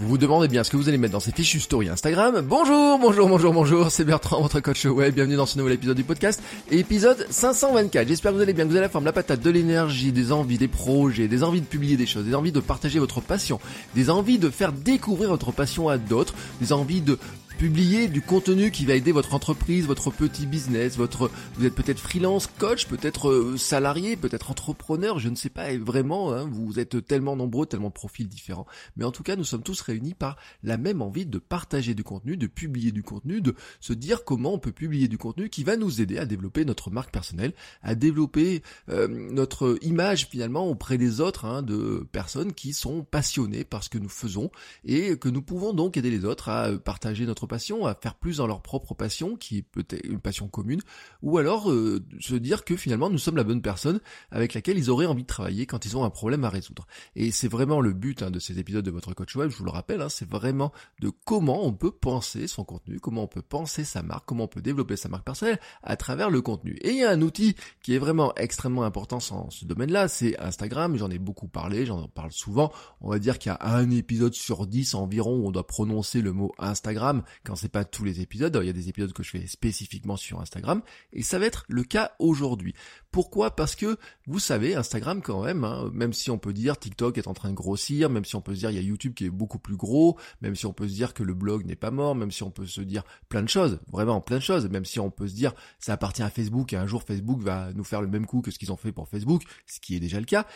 Vous vous demandez bien ce que vous allez mettre dans ces fichues story Instagram. Bonjour, bonjour, bonjour, bonjour, c'est Bertrand, votre coach web. Bienvenue dans ce nouvel épisode du podcast, épisode 524. J'espère que vous allez bien, que vous avez la forme, la patate, de l'énergie, des envies, des projets, des envies de publier des choses, des envies de partager votre passion, des envies de faire découvrir votre passion à d'autres, des envies de Publier du contenu qui va aider votre entreprise, votre petit business, votre vous êtes peut-être freelance, coach, peut-être euh, salarié, peut-être entrepreneur, je ne sais pas vraiment, hein, vous êtes tellement nombreux, tellement de profils différents. Mais en tout cas, nous sommes tous réunis par la même envie de partager du contenu, de publier du contenu, de se dire comment on peut publier du contenu qui va nous aider à développer notre marque personnelle, à développer euh, notre image finalement auprès des autres, hein, de personnes qui sont passionnées par ce que nous faisons et que nous pouvons donc aider les autres à partager notre passion, à faire plus dans leur propre passion, qui est peut-être une passion commune, ou alors euh, se dire que finalement nous sommes la bonne personne avec laquelle ils auraient envie de travailler quand ils ont un problème à résoudre. Et c'est vraiment le but hein, de ces épisodes de votre coach web, je vous le rappelle, hein, c'est vraiment de comment on peut penser son contenu, comment on peut penser sa marque, comment on peut développer sa marque personnelle à travers le contenu. Et il y a un outil qui est vraiment extrêmement important dans ce domaine-là, c'est Instagram, j'en ai beaucoup parlé, j'en parle souvent, on va dire qu'il y a un épisode sur dix environ où on doit prononcer le mot Instagram, quand c'est pas tous les épisodes. Il y a des épisodes que je fais spécifiquement sur Instagram et ça va être le cas aujourd'hui. Pourquoi? Parce que vous savez, Instagram quand même, hein, même si on peut dire TikTok est en train de grossir, même si on peut se dire il y a YouTube qui est beaucoup plus gros, même si on peut se dire que le blog n'est pas mort, même si on peut se dire plein de choses, vraiment plein de choses, même si on peut se dire ça appartient à Facebook et un jour Facebook va nous faire le même coup que ce qu'ils ont fait pour Facebook, ce qui est déjà le cas.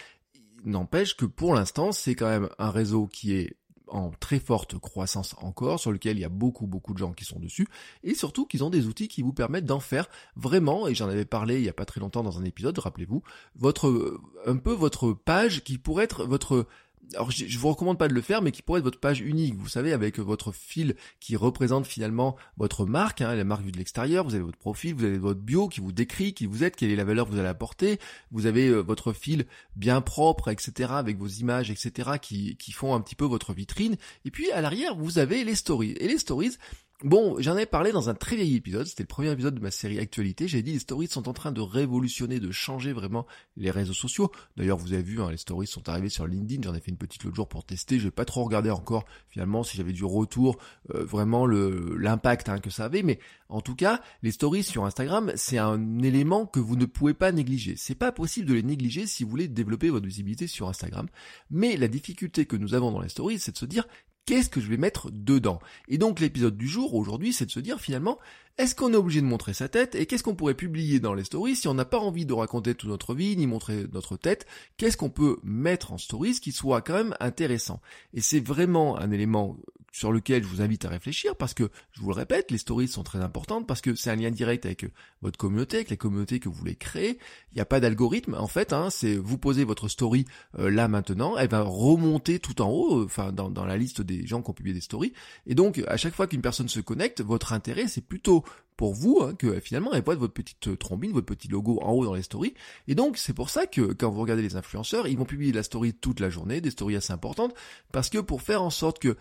N'empêche que pour l'instant, c'est quand même un réseau qui est en très forte croissance encore, sur lequel il y a beaucoup beaucoup de gens qui sont dessus, et surtout qu'ils ont des outils qui vous permettent d'en faire vraiment, et j'en avais parlé il y a pas très longtemps dans un épisode, rappelez-vous, votre un peu votre page qui pourrait être votre alors je, je vous recommande pas de le faire, mais qui pourrait être votre page unique, vous savez, avec votre fil qui représente finalement votre marque, hein, la marque vue de l'extérieur, vous avez votre profil, vous avez votre bio qui vous décrit qui vous êtes, quelle est la valeur que vous allez apporter, vous avez euh, votre fil bien propre, etc., avec vos images, etc., qui, qui font un petit peu votre vitrine, et puis à l'arrière, vous avez les stories. Et les stories, Bon, j'en ai parlé dans un très vieil épisode, c'était le premier épisode de ma série Actualité, j'ai dit les stories sont en train de révolutionner, de changer vraiment les réseaux sociaux. D'ailleurs, vous avez vu, hein, les stories sont arrivées sur LinkedIn, j'en ai fait une petite l'autre jour pour tester, je vais pas trop regarder encore finalement si j'avais du retour, euh, vraiment l'impact hein, que ça avait, mais en tout cas, les stories sur Instagram, c'est un élément que vous ne pouvez pas négliger. C'est pas possible de les négliger si vous voulez développer votre visibilité sur Instagram, mais la difficulté que nous avons dans les stories, c'est de se dire qu'est-ce que je vais mettre dedans? Et donc l'épisode du jour aujourd'hui, c'est de se dire finalement, est-ce qu'on est obligé de montrer sa tête et qu'est-ce qu'on pourrait publier dans les stories si on n'a pas envie de raconter toute notre vie ni montrer notre tête? Qu'est-ce qu'on peut mettre en stories qui soit quand même intéressant? Et c'est vraiment un élément sur lequel je vous invite à réfléchir parce que, je vous le répète, les stories sont très importantes parce que c'est un lien direct avec votre communauté, avec la communauté que vous voulez créer. Il n'y a pas d'algorithme en fait, hein, c'est vous posez votre story euh, là maintenant, elle va remonter tout en haut, euh, enfin dans la liste des gens qui ont publié des stories. Et donc à chaque fois qu'une personne se connecte, votre intérêt c'est plutôt pour vous hein, que finalement elle voit votre petite euh, trombine, votre petit logo en haut dans les stories. Et donc c'est pour ça que quand vous regardez les influenceurs, ils vont publier la story toute la journée, des stories assez importantes, parce que pour faire en sorte que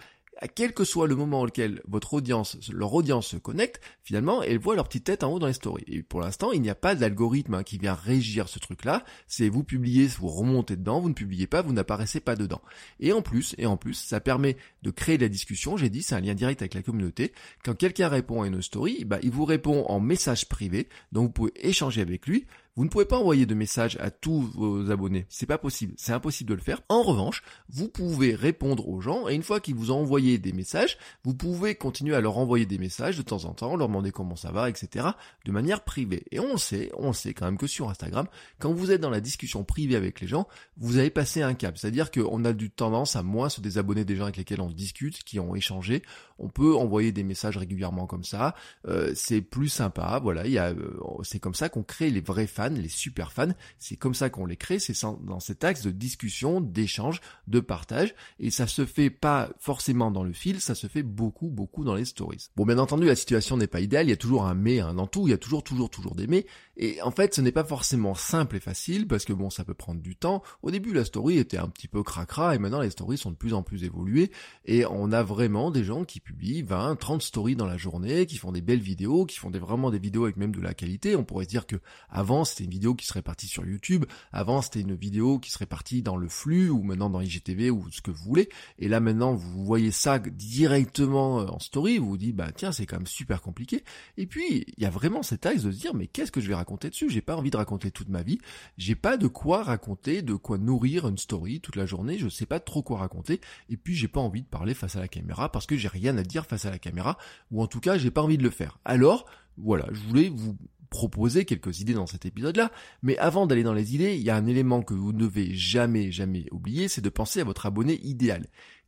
quel que soit le moment auquel votre audience, leur audience se connecte, finalement, elles voient leur petite tête en haut dans les stories. Et pour l'instant, il n'y a pas d'algorithme hein, qui vient régir ce truc-là. C'est vous publiez, vous remontez dedans, vous ne publiez pas, vous n'apparaissez pas dedans. Et en plus, et en plus, ça permet de créer de la discussion. J'ai dit, c'est un lien direct avec la communauté. Quand quelqu'un répond à une story, bah, il vous répond en message privé, donc vous pouvez échanger avec lui. Vous ne pouvez pas envoyer de message à tous vos abonnés. C'est pas possible. C'est impossible de le faire. En revanche, vous pouvez répondre aux gens et une fois qu'ils vous ont envoyé des messages, vous pouvez continuer à leur envoyer des messages de temps en temps, leur demander comment ça va, etc. de manière privée. Et on sait, on sait quand même que sur Instagram, quand vous êtes dans la discussion privée avec les gens, vous avez passé un cap. C'est-à-dire qu'on a du tendance à moins se désabonner des gens avec lesquels on discute, qui ont échangé. On peut envoyer des messages régulièrement comme ça. Euh, c'est plus sympa. Voilà, euh, c'est comme ça qu'on crée les vrais fans les super fans. C'est comme ça qu'on les crée, c'est dans cet axe de discussion, d'échange, de partage. Et ça se fait pas forcément dans le fil, ça se fait beaucoup, beaucoup dans les stories. Bon, bien entendu, la situation n'est pas idéale, il y a toujours un mais, un dans tout, il y a toujours, toujours, toujours des mais. Et en fait, ce n'est pas forcément simple et facile parce que bon, ça peut prendre du temps. Au début, la story était un petit peu cracra et maintenant les stories sont de plus en plus évoluées et on a vraiment des gens qui publient 20, 30 stories dans la journée, qui font des belles vidéos, qui font vraiment des vidéos avec même de la qualité. On pourrait se dire que avant, c'était une vidéo qui serait partie sur YouTube. Avant, c'était une vidéo qui serait partie dans le flux ou maintenant dans IGTV ou ce que vous voulez. Et là, maintenant, vous voyez ça directement en story. Vous vous dites, bah, tiens, c'est quand même super compliqué. Et puis, il y a vraiment cet axe de se dire, mais qu'est-ce que je vais raconter raconter dessus. J'ai pas envie de raconter toute ma vie. J'ai pas de quoi raconter, de quoi nourrir une story toute la journée. Je sais pas trop quoi raconter. Et puis j'ai pas envie de parler face à la caméra parce que j'ai rien à dire face à la caméra. Ou en tout cas, j'ai pas envie de le faire. Alors, voilà, je voulais vous proposer quelques idées dans cet épisode-là, mais avant d'aller dans les idées, il y a un élément que vous ne devez jamais, jamais oublier, c'est de penser à votre abonné idéal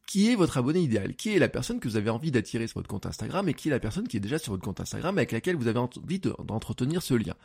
qui est votre abonné idéal, qui est la personne que vous avez envie d'attirer sur votre compte Instagram et qui est la personne qui est déjà sur votre compte Instagram avec laquelle vous avez envie d'entretenir ce lien?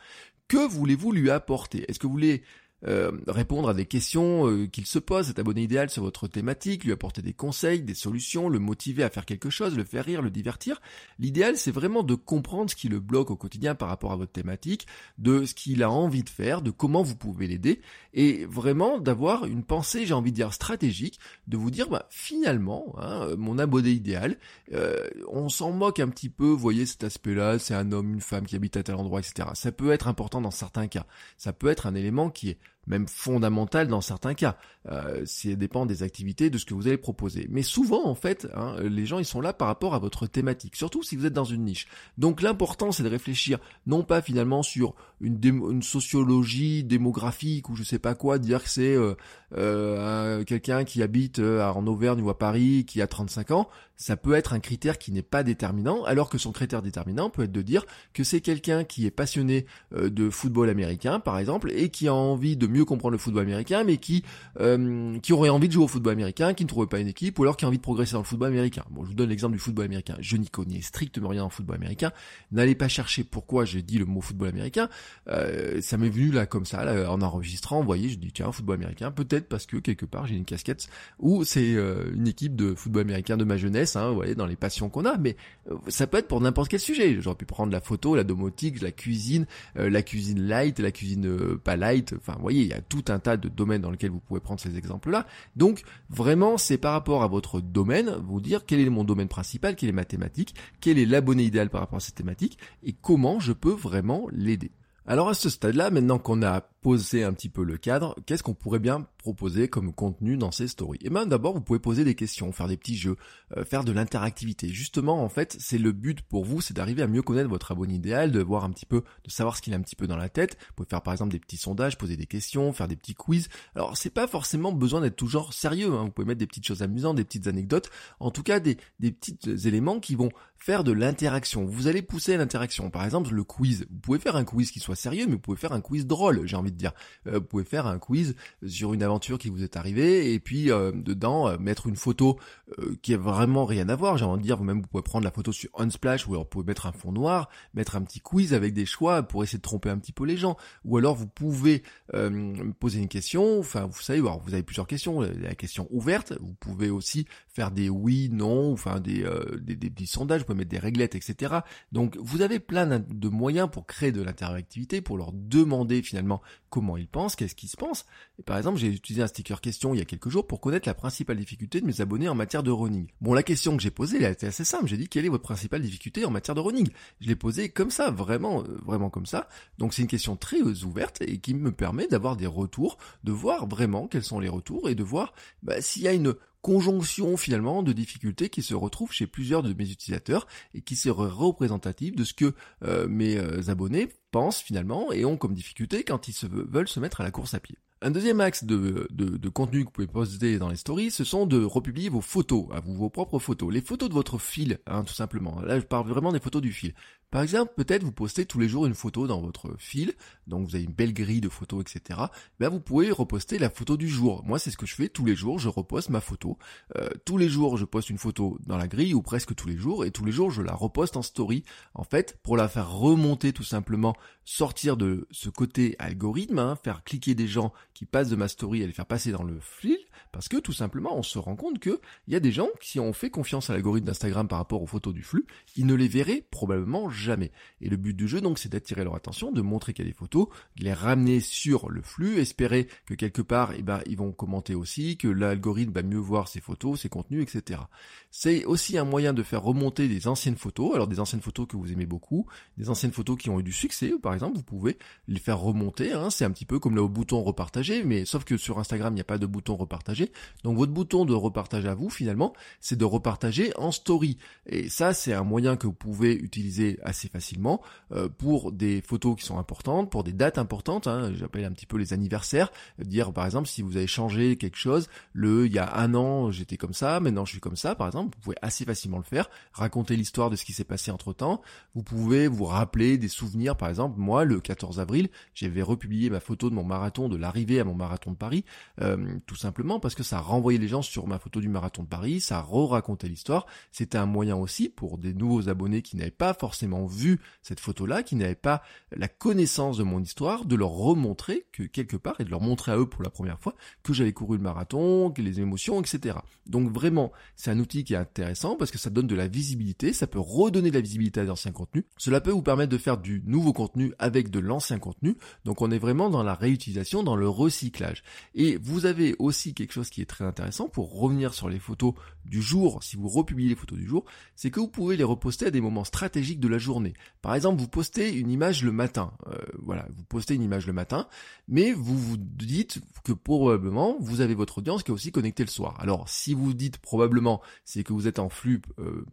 Que voulez-vous lui apporter? Est-ce que vous voulez euh, répondre à des questions euh, qu'il se pose, cet abonné idéal sur votre thématique, lui apporter des conseils, des solutions, le motiver à faire quelque chose, le faire rire, le divertir. L'idéal, c'est vraiment de comprendre ce qui le bloque au quotidien par rapport à votre thématique, de ce qu'il a envie de faire, de comment vous pouvez l'aider, et vraiment d'avoir une pensée, j'ai envie de dire stratégique, de vous dire, bah, finalement, hein, mon abonné idéal, euh, on s'en moque un petit peu, vous voyez cet aspect-là, c'est un homme, une femme qui habite à tel endroit, etc. Ça peut être important dans certains cas. Ça peut être un élément qui est même fondamental dans certains cas. Euh, ça dépend des activités, de ce que vous allez proposer. Mais souvent, en fait, hein, les gens ils sont là par rapport à votre thématique, surtout si vous êtes dans une niche. Donc l'important, c'est de réfléchir non pas finalement sur une, une, sociologie démographique ou je sais pas quoi, dire que c'est euh, euh, quelqu'un qui habite euh, en Auvergne ou à Paris, qui a 35 ans, ça peut être un critère qui n'est pas déterminant, alors que son critère déterminant peut être de dire que c'est quelqu'un qui est passionné euh, de football américain, par exemple, et qui a envie de mieux comprendre le football américain, mais qui euh, qui aurait envie de jouer au football américain, qui ne trouverait pas une équipe, ou alors qui a envie de progresser dans le football américain. Bon, je vous donne l'exemple du football américain. Je n'y connais strictement rien en football américain. N'allez pas chercher pourquoi j'ai dit le mot football américain. Euh, ça m'est venu là comme ça, là, en enregistrant. Vous voyez, je dis tiens, football américain. Peut-être parce que quelque part j'ai une casquette où c'est euh, une équipe de football américain de ma jeunesse, hein, vous voyez, dans les passions qu'on a. Mais euh, ça peut être pour n'importe quel sujet. J'aurais pu prendre la photo, la domotique, la cuisine, la cuisine light, la cuisine pas light. Enfin, vous voyez, il y a tout un tas de domaines dans lesquels vous pouvez prendre ces exemples-là. Donc, vraiment, c'est par rapport à votre domaine, vous dire quel est mon domaine principal, quelle est ma thématique, quel est l'abonné idéal par rapport à cette thématique, et comment je peux vraiment l'aider. Alors à ce stade-là, maintenant qu'on a posé un petit peu le cadre, qu'est-ce qu'on pourrait bien proposer comme contenu dans ces stories eh bien d'abord, vous pouvez poser des questions, faire des petits jeux, euh, faire de l'interactivité. Justement, en fait, c'est le but pour vous, c'est d'arriver à mieux connaître votre abonné idéal, de voir un petit peu, de savoir ce qu'il a un petit peu dans la tête. Vous pouvez faire par exemple des petits sondages, poser des questions, faire des petits quiz. Alors c'est pas forcément besoin d'être toujours sérieux. Hein. Vous pouvez mettre des petites choses amusantes, des petites anecdotes, en tout cas des, des petits éléments qui vont faire de l'interaction. Vous allez pousser l'interaction. Par exemple, le quiz. Vous pouvez faire un quiz qui soit sérieux, mais vous pouvez faire un quiz drôle, j'ai envie de dire. Euh, vous pouvez faire un quiz sur une aventure qui vous est arrivée et puis euh, dedans euh, mettre une photo qui a vraiment rien à voir. J'ai envie de dire, vous-même vous pouvez prendre la photo sur Unsplash ou alors vous pouvez mettre un fond noir, mettre un petit quiz avec des choix pour essayer de tromper un petit peu les gens. Ou alors vous pouvez poser une question. Enfin, vous savez, alors vous avez plusieurs questions. La question ouverte. Vous pouvez aussi faire des oui, non, enfin des, des, des, des sondages. Vous pouvez mettre des réglettes, etc. Donc vous avez plein de moyens pour créer de l'interactivité, pour leur demander finalement comment ils pensent, qu'est-ce qu'ils se pensent. Et par exemple, j'ai utilisé un sticker question il y a quelques jours pour connaître la principale difficulté de mes abonnés en matière de running. Bon, la question que j'ai posée, elle a été assez simple. J'ai dit quelle est votre principale difficulté en matière de running? Je l'ai posée comme ça, vraiment, euh, vraiment comme ça. Donc c'est une question très euh, ouverte et qui me permet d'avoir des retours, de voir vraiment quels sont les retours et de voir bah, s'il y a une conjonction finalement de difficultés qui se retrouvent chez plusieurs de mes utilisateurs et qui serait représentative de ce que euh, mes euh, abonnés pensent finalement et ont comme difficulté quand ils veulent se mettre à la course à pied. Un deuxième axe de, de, contenu que vous pouvez poster dans les stories, ce sont de republier vos photos, à vous, vos propres photos, les photos de votre fil, hein, tout simplement. Là, je parle vraiment des photos du fil. Par exemple, peut-être vous postez tous les jours une photo dans votre fil, donc vous avez une belle grille de photos, etc. Ben vous pouvez reposter la photo du jour. Moi, c'est ce que je fais tous les jours, je reposte ma photo. Euh, tous les jours, je poste une photo dans la grille, ou presque tous les jours, et tous les jours, je la reposte en story, en fait, pour la faire remonter tout simplement, sortir de ce côté algorithme, hein, faire cliquer des gens qui passent de ma story et les faire passer dans le fil, parce que tout simplement, on se rend compte que il y a des gens qui ont fait confiance à l'algorithme d'Instagram par rapport aux photos du flux, ils ne les verraient probablement jamais. Et le but du jeu, donc, c'est d'attirer leur attention, de montrer qu'il y a des photos, de les ramener sur le flux, espérer que quelque part, eh ben, ils vont commenter aussi, que l'algorithme va mieux voir ces photos, ces contenus, etc. C'est aussi un moyen de faire remonter des anciennes photos, alors des anciennes photos que vous aimez beaucoup, des anciennes photos qui ont eu du succès, par exemple, vous pouvez les faire remonter, hein. c'est un petit peu comme le bouton repartager, mais sauf que sur Instagram, il n'y a pas de bouton repartager, donc votre bouton de repartage à vous, finalement, c'est de repartager en story. Et ça, c'est un moyen que vous pouvez utiliser assez facilement euh, pour des photos qui sont importantes, pour des dates importantes. Hein, J'appelle un petit peu les anniversaires. Dire par exemple si vous avez changé quelque chose, le il y a un an j'étais comme ça, maintenant je suis comme ça, par exemple, vous pouvez assez facilement le faire. Raconter l'histoire de ce qui s'est passé entre temps. Vous pouvez vous rappeler des souvenirs. Par exemple, moi, le 14 avril, j'avais republié ma photo de mon marathon, de l'arrivée à mon marathon de Paris, euh, tout simplement parce que ça renvoyait les gens sur ma photo du marathon de Paris, ça re-racontait l'histoire. C'était un moyen aussi pour des nouveaux abonnés qui n'avaient pas forcément vu cette photo-là, qui n'avaient pas la connaissance de mon histoire, de leur remontrer que quelque part et de leur montrer à eux pour la première fois que j'avais couru le marathon, que les émotions, etc. Donc vraiment, c'est un outil qui est intéressant parce que ça donne de la visibilité, ça peut redonner de la visibilité à d'anciens contenus. Cela peut vous permettre de faire du nouveau contenu avec de l'ancien contenu. Donc on est vraiment dans la réutilisation, dans le recyclage. Et vous avez aussi quelque chose qui est très intéressant pour revenir sur les photos du jour, si vous republiez les photos du jour, c'est que vous pouvez les reposter à des moments stratégiques de la journée. Par exemple, vous postez une image le matin. Euh, voilà, vous postez une image le matin, mais vous vous dites que probablement vous avez votre audience qui est aussi connectée le soir. Alors, si vous dites probablement, c'est que vous êtes en flux, euh,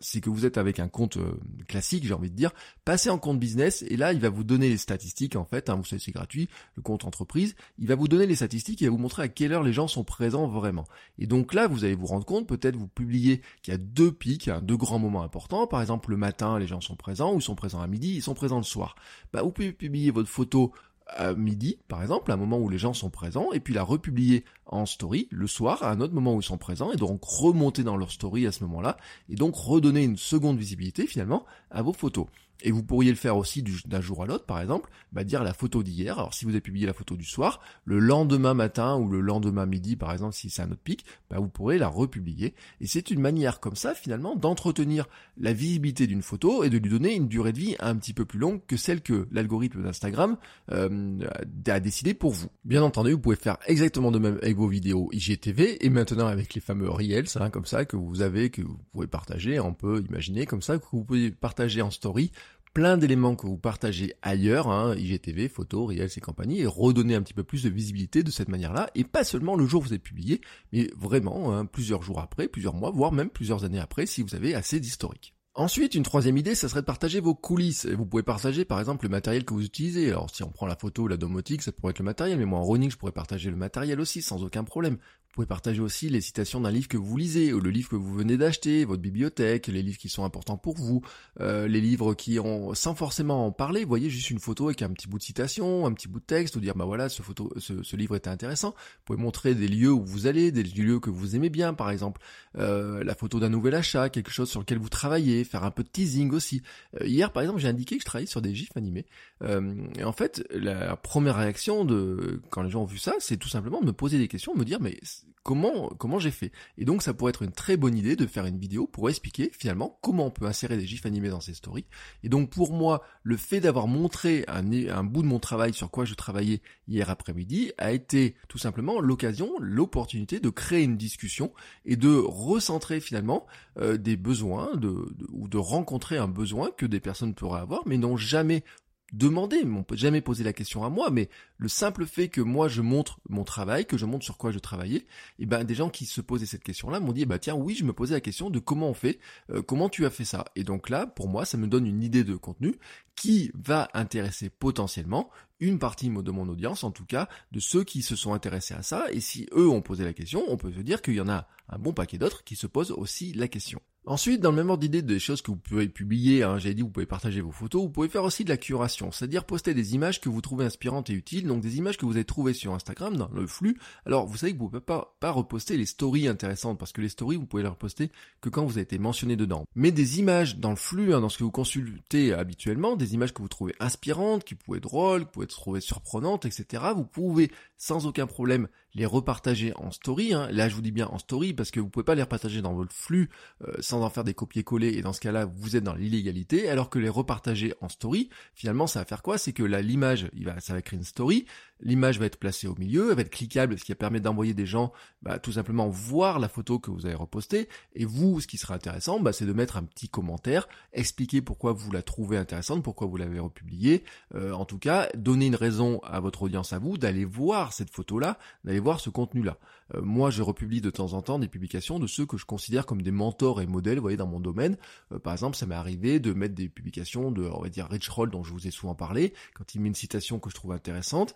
c'est que vous êtes avec un compte euh, classique, j'ai envie de dire, passez en compte business et là, il va vous donner les statistiques en fait. Hein, vous savez, c'est gratuit, le compte entreprise. Il va vous donner les statistiques et va vous montrer à quelle heure les gens sont présent vraiment. Et donc là, vous allez vous rendre compte, peut-être vous publiez qu'il y a deux pics, hein, deux grands moments importants. Par exemple, le matin, les gens sont présents, ou ils sont présents à midi, ils sont présents le soir. Bah, vous pouvez publier votre photo à midi, par exemple, à un moment où les gens sont présents, et puis la republier en story le soir, à un autre moment où ils sont présents, et donc remonter dans leur story à ce moment-là, et donc redonner une seconde visibilité finalement à vos photos. Et vous pourriez le faire aussi d'un jour à l'autre, par exemple, bah dire la photo d'hier. Alors si vous avez publié la photo du soir, le lendemain matin ou le lendemain midi, par exemple, si c'est un autre pic, bah vous pourrez la republier. Et c'est une manière comme ça, finalement, d'entretenir la visibilité d'une photo et de lui donner une durée de vie un petit peu plus longue que celle que l'algorithme d'Instagram euh, a décidé pour vous. Bien entendu, vous pouvez faire exactement de même avec vos vidéos IGTV et maintenant avec les fameux Reels, hein, comme ça, que vous avez, que vous pouvez partager, on peut imaginer comme ça, que vous pouvez partager en story plein d'éléments que vous partagez ailleurs, hein, IGTV, photos, Reels et compagnie, et redonner un petit peu plus de visibilité de cette manière-là, et pas seulement le jour où vous avez publié, mais vraiment hein, plusieurs jours après, plusieurs mois, voire même plusieurs années après, si vous avez assez d'historique. Ensuite, une troisième idée, ça serait de partager vos coulisses. Vous pouvez partager par exemple le matériel que vous utilisez. Alors si on prend la photo ou la domotique, ça pourrait être le matériel, mais moi en running, je pourrais partager le matériel aussi sans aucun problème. Vous pouvez partager aussi les citations d'un livre que vous lisez, ou le livre que vous venez d'acheter, votre bibliothèque, les livres qui sont importants pour vous, euh, les livres qui ont, sans forcément en parler, vous voyez juste une photo avec un petit bout de citation, un petit bout de texte, ou dire bah voilà, ce, photo, ce, livre était intéressant. Vous pouvez montrer des lieux où vous allez, des lieux que vous aimez bien, par exemple, euh, la photo d'un nouvel achat, quelque chose sur lequel vous travaillez, faire un peu de teasing aussi. Euh, hier, par exemple, j'ai indiqué que je travaillais sur des gifs animés. et en fait, la première réaction de quand les gens ont vu ça, c'est tout simplement de me poser des questions, de me dire mais comment comment j'ai fait. Et donc ça pourrait être une très bonne idée de faire une vidéo pour expliquer finalement comment on peut insérer des gifs animés dans ces stories. Et donc pour moi, le fait d'avoir montré un, un bout de mon travail sur quoi je travaillais hier après-midi a été tout simplement l'occasion, l'opportunité de créer une discussion et de recentrer finalement euh, des besoins de, ou de rencontrer un besoin que des personnes pourraient avoir mais n'ont jamais demander, on peut jamais poser la question à moi, mais le simple fait que moi je montre mon travail, que je montre sur quoi je travaillais, et eh ben des gens qui se posaient cette question-là m'ont dit bah tiens oui je me posais la question de comment on fait, euh, comment tu as fait ça. Et donc là pour moi ça me donne une idée de contenu qui va intéresser potentiellement une partie de mon audience, en tout cas, de ceux qui se sont intéressés à ça. Et si eux ont posé la question, on peut se dire qu'il y en a un bon paquet d'autres qui se posent aussi la question. Ensuite, dans le même ordre d'idée des choses que vous pouvez publier, hein, j'ai dit vous pouvez partager vos photos, vous pouvez faire aussi de la curation, c'est-à-dire poster des images que vous trouvez inspirantes et utiles, donc des images que vous avez trouvées sur Instagram dans le flux. Alors vous savez que vous ne pouvez pas, pas reposter les stories intéressantes, parce que les stories vous pouvez les reposter que quand vous avez été mentionné dedans. Mais des images dans le flux, hein, dans ce que vous consultez habituellement, des images que vous trouvez inspirantes, qui pouvaient être drôles, qui pouvaient être trouvées surprenantes, etc. Vous pouvez sans aucun problème les repartager en story. Hein. Là, je vous dis bien en story parce que vous pouvez pas les repartager dans votre flux euh, sans en faire des copier-coller. Et dans ce cas-là, vous êtes dans l'illégalité. Alors que les repartager en story, finalement, ça va faire quoi? C'est que là, l'image, ça va créer une story. L'image va être placée au milieu, elle va être cliquable, ce qui permet d'envoyer des gens, bah, tout simplement voir la photo que vous avez repostée. Et vous, ce qui sera intéressant, bah, c'est de mettre un petit commentaire, expliquer pourquoi vous la trouvez intéressante, pourquoi vous l'avez republiée. Euh, en tout cas, donner une raison à votre audience, à vous, d'aller voir cette photo-là, d'aller voir ce contenu-là. Euh, moi, je republie de temps en temps des publications de ceux que je considère comme des mentors et modèles, vous voyez, dans mon domaine. Euh, par exemple, ça m'est arrivé de mettre des publications de, on va dire, Rich Roll, dont je vous ai souvent parlé, quand il met une citation que je trouve intéressante,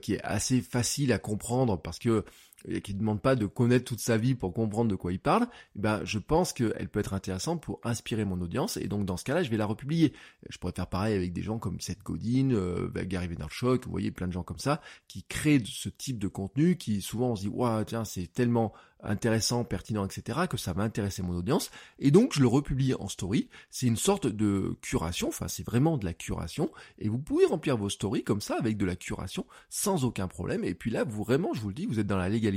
qui est assez facile à comprendre parce que et qui ne demande pas de connaître toute sa vie pour comprendre de quoi il parle, eh ben je pense qu'elle peut être intéressante pour inspirer mon audience et donc dans ce cas-là je vais la republier. Je pourrais faire pareil avec des gens comme Seth Godin, euh, Gary Vaynerchuk, vous voyez plein de gens comme ça qui créent ce type de contenu qui souvent on se dit waouh tiens c'est tellement intéressant, pertinent, etc., que ça va intéresser mon audience, et donc je le republie en story. C'est une sorte de curation, enfin c'est vraiment de la curation, et vous pouvez remplir vos stories comme ça avec de la curation sans aucun problème. Et puis là, vous vraiment, je vous le dis, vous êtes dans la légalité,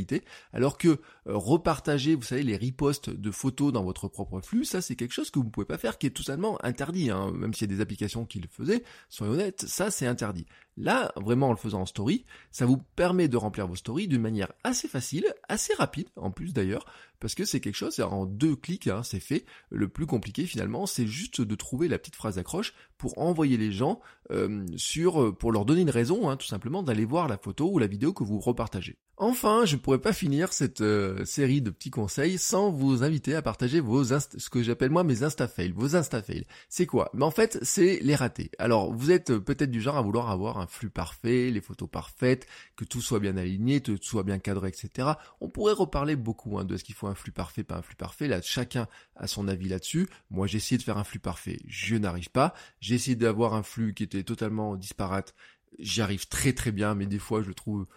alors que euh, repartager, vous savez, les reposts de photos dans votre propre flux, ça c'est quelque chose que vous ne pouvez pas faire, qui est tout simplement interdit, hein. même s'il y a des applications qui le faisaient, soyez honnêtes, ça c'est interdit. Là, vraiment en le faisant en story, ça vous permet de remplir vos stories d'une manière assez facile, assez rapide en plus d'ailleurs, parce que c'est quelque chose, en deux clics, hein, c'est fait. Le plus compliqué finalement, c'est juste de trouver la petite phrase d'accroche pour envoyer les gens euh, sur, euh, pour leur donner une raison, hein, tout simplement d'aller voir la photo ou la vidéo que vous repartagez. Enfin, je ne pourrais pas finir cette euh, série de petits conseils sans vous inviter à partager vos ce que j'appelle moi mes insta fails, vos insta fails. C'est quoi? Mais en fait, c'est les ratés. Alors, vous êtes peut-être du genre à vouloir avoir un flux parfait, les photos parfaites, que tout soit bien aligné, que tout soit bien cadré, etc. On pourrait reparler beaucoup hein, de ce qu'il faut un flux parfait, pas un flux parfait. Là, chacun a son avis là-dessus. Moi, j'ai essayé de faire un flux parfait, je n'arrive pas. J'ai essayé d'avoir un flux qui était totalement disparate. J'y arrive très très bien, mais des fois, je le trouve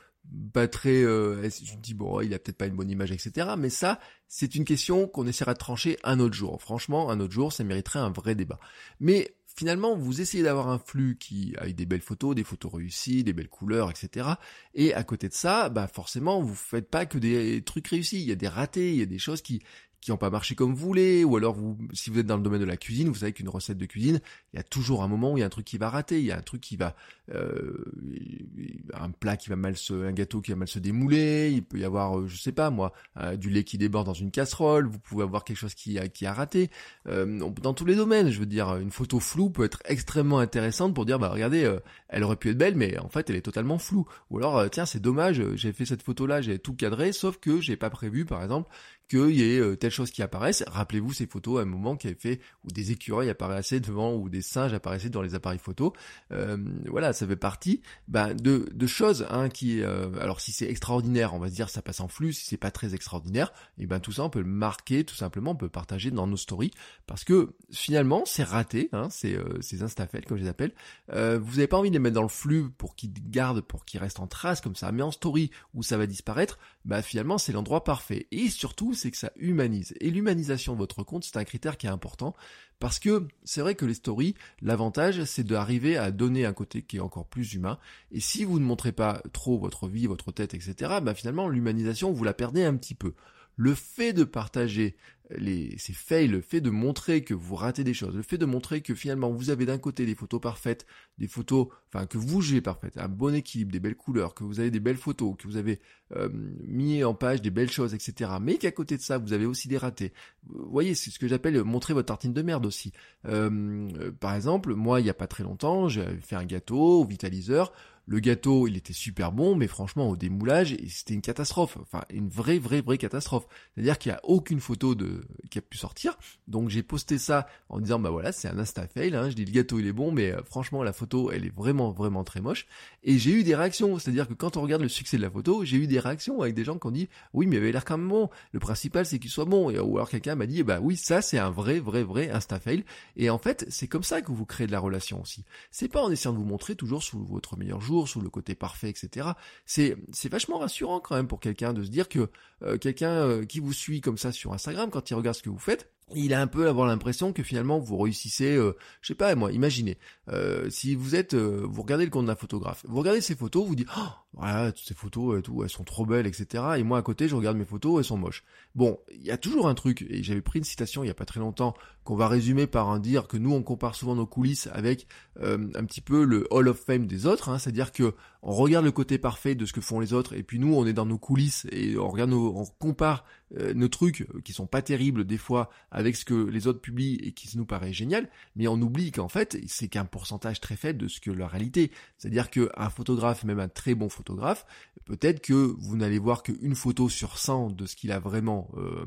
pas très euh, je me dis bon il a peut-être pas une bonne image etc mais ça c'est une question qu'on essaiera de trancher un autre jour franchement un autre jour ça mériterait un vrai débat mais finalement vous essayez d'avoir un flux qui avec des belles photos des photos réussies des belles couleurs etc et à côté de ça bah forcément vous faites pas que des trucs réussis. Il y a des ratés il y a des choses qui qui n'ont pas marché comme vous voulez, ou alors vous, si vous êtes dans le domaine de la cuisine, vous savez qu'une recette de cuisine, il y a toujours un moment où il y a un truc qui va rater, il y a un truc qui va, euh, un plat qui va mal se, un gâteau qui va mal se démouler, il peut y avoir, euh, je sais pas moi, euh, du lait qui déborde dans une casserole, vous pouvez avoir quelque chose qui a, qui a raté. dans tous les domaines, je veux dire, une photo floue peut être extrêmement intéressante pour dire, bah regardez, elle aurait pu être belle, mais en fait elle est totalement floue. Ou alors, tiens, c'est dommage, j'ai fait cette photo là, j'ai tout cadré, sauf que j'ai pas prévu, par exemple, qu'il y ait euh, telle chose qui apparaisse. Rappelez-vous ces photos à un moment qui avait fait où des écureuils apparaissaient devant ou des singes apparaissaient dans les appareils photo. Euh, voilà, ça fait partie bah, de, de choses hein, qui, euh, alors si c'est extraordinaire, on va se dire ça passe en flux. Si c'est pas très extraordinaire, et eh ben tout ça on peut le marquer, tout simplement, on peut partager dans nos stories parce que finalement c'est raté, hein, c'est euh, ces comme je les appelle. Euh, vous n'avez pas envie de les mettre dans le flux pour qu'ils gardent, pour qu'ils restent en trace comme ça, mais en story où ça va disparaître, bah finalement c'est l'endroit parfait. Et surtout c'est que ça humanise. Et l'humanisation de votre compte, c'est un critère qui est important parce que c'est vrai que les stories, l'avantage, c'est d'arriver à donner un côté qui est encore plus humain. Et si vous ne montrez pas trop votre vie, votre tête, etc., bah finalement, l'humanisation, vous la perdez un petit peu. le fait de partager les, ces fails, le fait de montrer que vous ratez des choses, le fait de montrer que finalement vous avez d'un côté des photos parfaites, des photos, enfin que vous jouez parfaites, un bon équilibre, des belles couleurs, que vous avez des belles photos, que vous avez euh, mis en page des belles choses, etc. Mais qu'à côté de ça, vous avez aussi des ratés. Vous voyez, c'est ce que j'appelle montrer votre tartine de merde aussi. Euh, par exemple, moi, il n'y a pas très longtemps, j'ai fait un gâteau au vitaliseur. Le gâteau, il était super bon, mais franchement, au démoulage, c'était une catastrophe. Enfin, une vraie, vraie, vraie catastrophe. C'est-à-dire qu'il n'y a aucune photo qui a pu sortir. Donc j'ai posté ça en disant, bah voilà, c'est un insta fail. Hein. Je dis le gâteau, il est bon, mais euh, franchement, la photo, elle est vraiment, vraiment très moche. Et j'ai eu des réactions. C'est-à-dire que quand on regarde le succès de la photo, j'ai eu des réactions avec des gens qui ont dit, oui, mais il avait l'air quand même bon. Le principal, c'est qu'il soit bon. Et, ou alors quelqu'un m'a dit, bah oui, ça, c'est un vrai, vrai, vrai insta fail. Et en fait, c'est comme ça que vous créez de la relation aussi. C'est pas en essayant de vous montrer toujours sous votre meilleur jour sous le côté parfait, etc. C'est c'est vachement rassurant quand même pour quelqu'un de se dire que euh, quelqu'un euh, qui vous suit comme ça sur Instagram, quand il regarde ce que vous faites, il a un peu avoir l'impression que finalement vous réussissez, euh, je sais pas moi, imaginez, si vous êtes, vous regardez le compte d'un photographe, vous regardez ses photos, vous dites, oh, voilà, toutes ces photos et tout, elles sont trop belles, etc. Et moi à côté, je regarde mes photos, elles sont moches. Bon, il y a toujours un truc, et j'avais pris une citation il y a pas très longtemps, qu'on va résumer par un dire que nous on compare souvent nos coulisses avec euh, un petit peu le Hall of Fame des autres, hein, c'est-à-dire que on regarde le côté parfait de ce que font les autres, et puis nous on est dans nos coulisses et on regarde nos, on compare euh, nos trucs qui sont pas terribles des fois avec ce que les autres publient et qui nous paraît génial, mais on oublie qu'en fait c'est qu'un pourcentage très faible de ce que la réalité, c'est-à-dire qu'un photographe, même un très bon photographe peut-être que vous n'allez voir qu'une photo sur 100 de ce qu'il a vraiment euh,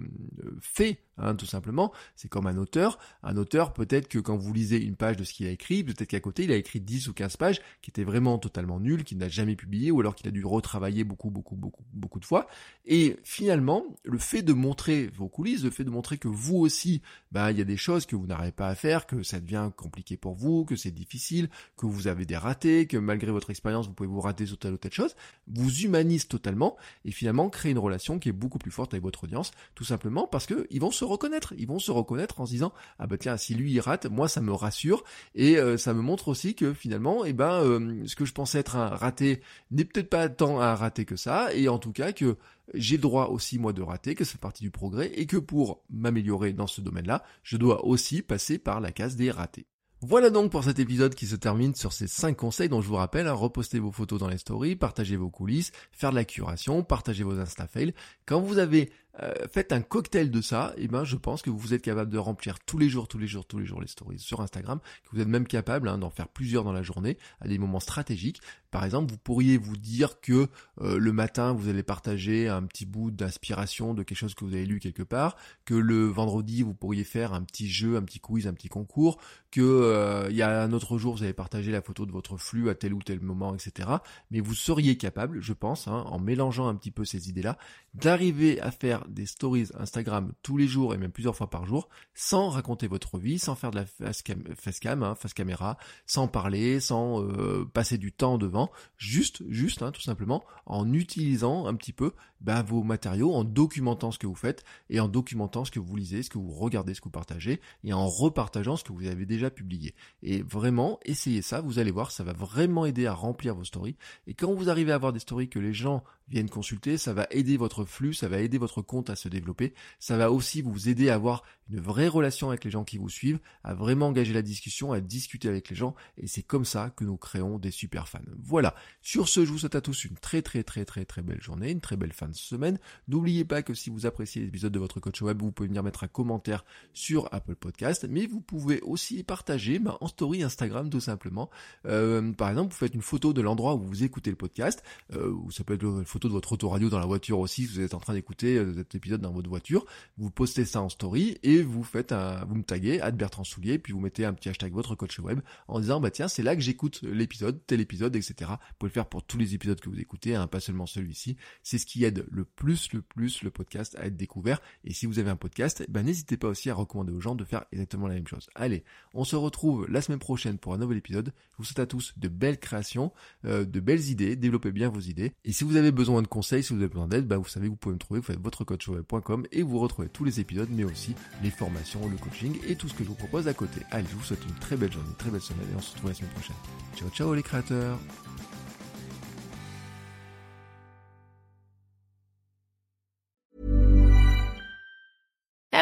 fait, hein, tout simplement. C'est comme un auteur. Un auteur, peut-être que quand vous lisez une page de ce qu'il a écrit, peut-être qu'à côté, il a écrit 10 ou 15 pages qui étaient vraiment totalement nulles, qu'il n'a jamais publié, ou alors qu'il a dû retravailler beaucoup, beaucoup, beaucoup, beaucoup de fois. Et finalement, le fait de montrer vos coulisses, le fait de montrer que vous aussi, bah, il y a des choses que vous n'arrivez pas à faire, que ça devient compliqué pour vous, que c'est difficile, que vous avez des ratés, que malgré votre expérience, vous pouvez vous rater sur telle ou telle chose, vous humanise totalement et finalement créer une relation qui est beaucoup plus forte avec votre audience, tout simplement parce que ils vont se reconnaître, ils vont se reconnaître en se disant ah bah tiens si lui il rate, moi ça me rassure et euh, ça me montre aussi que finalement eh ben euh, ce que je pensais être un raté n'est peut-être pas tant un raté que ça et en tout cas que j'ai le droit aussi moi de rater, que c'est partie du progrès et que pour m'améliorer dans ce domaine-là, je dois aussi passer par la case des ratés. Voilà donc pour cet épisode qui se termine sur ces 5 conseils dont je vous rappelle, hein, reposter vos photos dans les stories, partager vos coulisses, faire de la curation, partager vos insta fails. Quand vous avez euh, faites un cocktail de ça, et ben je pense que vous êtes capable de remplir tous les jours, tous les jours, tous les jours les stories sur Instagram, que vous êtes même capable hein, d'en faire plusieurs dans la journée à des moments stratégiques. Par exemple, vous pourriez vous dire que euh, le matin vous allez partager un petit bout d'inspiration de quelque chose que vous avez lu quelque part, que le vendredi vous pourriez faire un petit jeu, un petit quiz, un petit concours, que euh, il y a un autre jour vous allez partager la photo de votre flux à tel ou tel moment, etc. Mais vous seriez capable, je pense, hein, en mélangeant un petit peu ces idées-là, d'arriver à faire des stories Instagram tous les jours et même plusieurs fois par jour, sans raconter votre vie, sans faire de la face cam, face, hein, caméra, sans parler, sans euh, passer du temps devant, juste, juste, hein, tout simplement, en utilisant un petit peu bah, vos matériaux, en documentant ce que vous faites et en documentant ce que vous lisez, ce que vous regardez, ce que vous partagez et en repartageant ce que vous avez déjà publié. Et vraiment, essayez ça, vous allez voir, ça va vraiment aider à remplir vos stories. Et quand vous arrivez à avoir des stories que les gens viennent consulter, ça va aider votre flux, ça va aider votre compte à se développer, ça va aussi vous aider à avoir une vraie relation avec les gens qui vous suivent, à vraiment engager la discussion, à discuter avec les gens, et c'est comme ça que nous créons des super fans. Voilà. Sur ce, je vous souhaite à tous une très très très très très belle journée, une très belle fin semaine. N'oubliez pas que si vous appréciez l'épisode de votre coach web, vous pouvez venir mettre un commentaire sur Apple Podcast, mais vous pouvez aussi partager bah, en story Instagram tout simplement. Euh, par exemple, vous faites une photo de l'endroit où vous écoutez le podcast, euh, ou ça peut être une photo de votre autoradio dans la voiture aussi, si vous êtes en train d'écouter euh, cet épisode dans votre voiture, vous postez ça en story et vous faites un, vous me taguez, Bertrand Soulier, puis vous mettez un petit hashtag votre coach web en disant, bah tiens, c'est là que j'écoute l'épisode, tel épisode, etc. Vous pouvez le faire pour tous les épisodes que vous écoutez, hein, pas seulement celui-ci. C'est ce qui aide le plus, le plus le podcast à être découvert. Et si vous avez un podcast, ben n'hésitez pas aussi à recommander aux gens de faire exactement la même chose. Allez, on se retrouve la semaine prochaine pour un nouvel épisode. Je vous souhaite à tous de belles créations, euh, de belles idées, développez bien vos idées. Et si vous avez besoin de conseils, si vous avez besoin d'aide, bah vous savez, vous pouvez me trouver, vous faites votrecoachweb.com et vous retrouvez tous les épisodes, mais aussi les formations, le coaching et tout ce que je vous propose à côté. Allez, je vous souhaite une très belle journée, une très belle semaine et on se retrouve la semaine prochaine. Ciao ciao les créateurs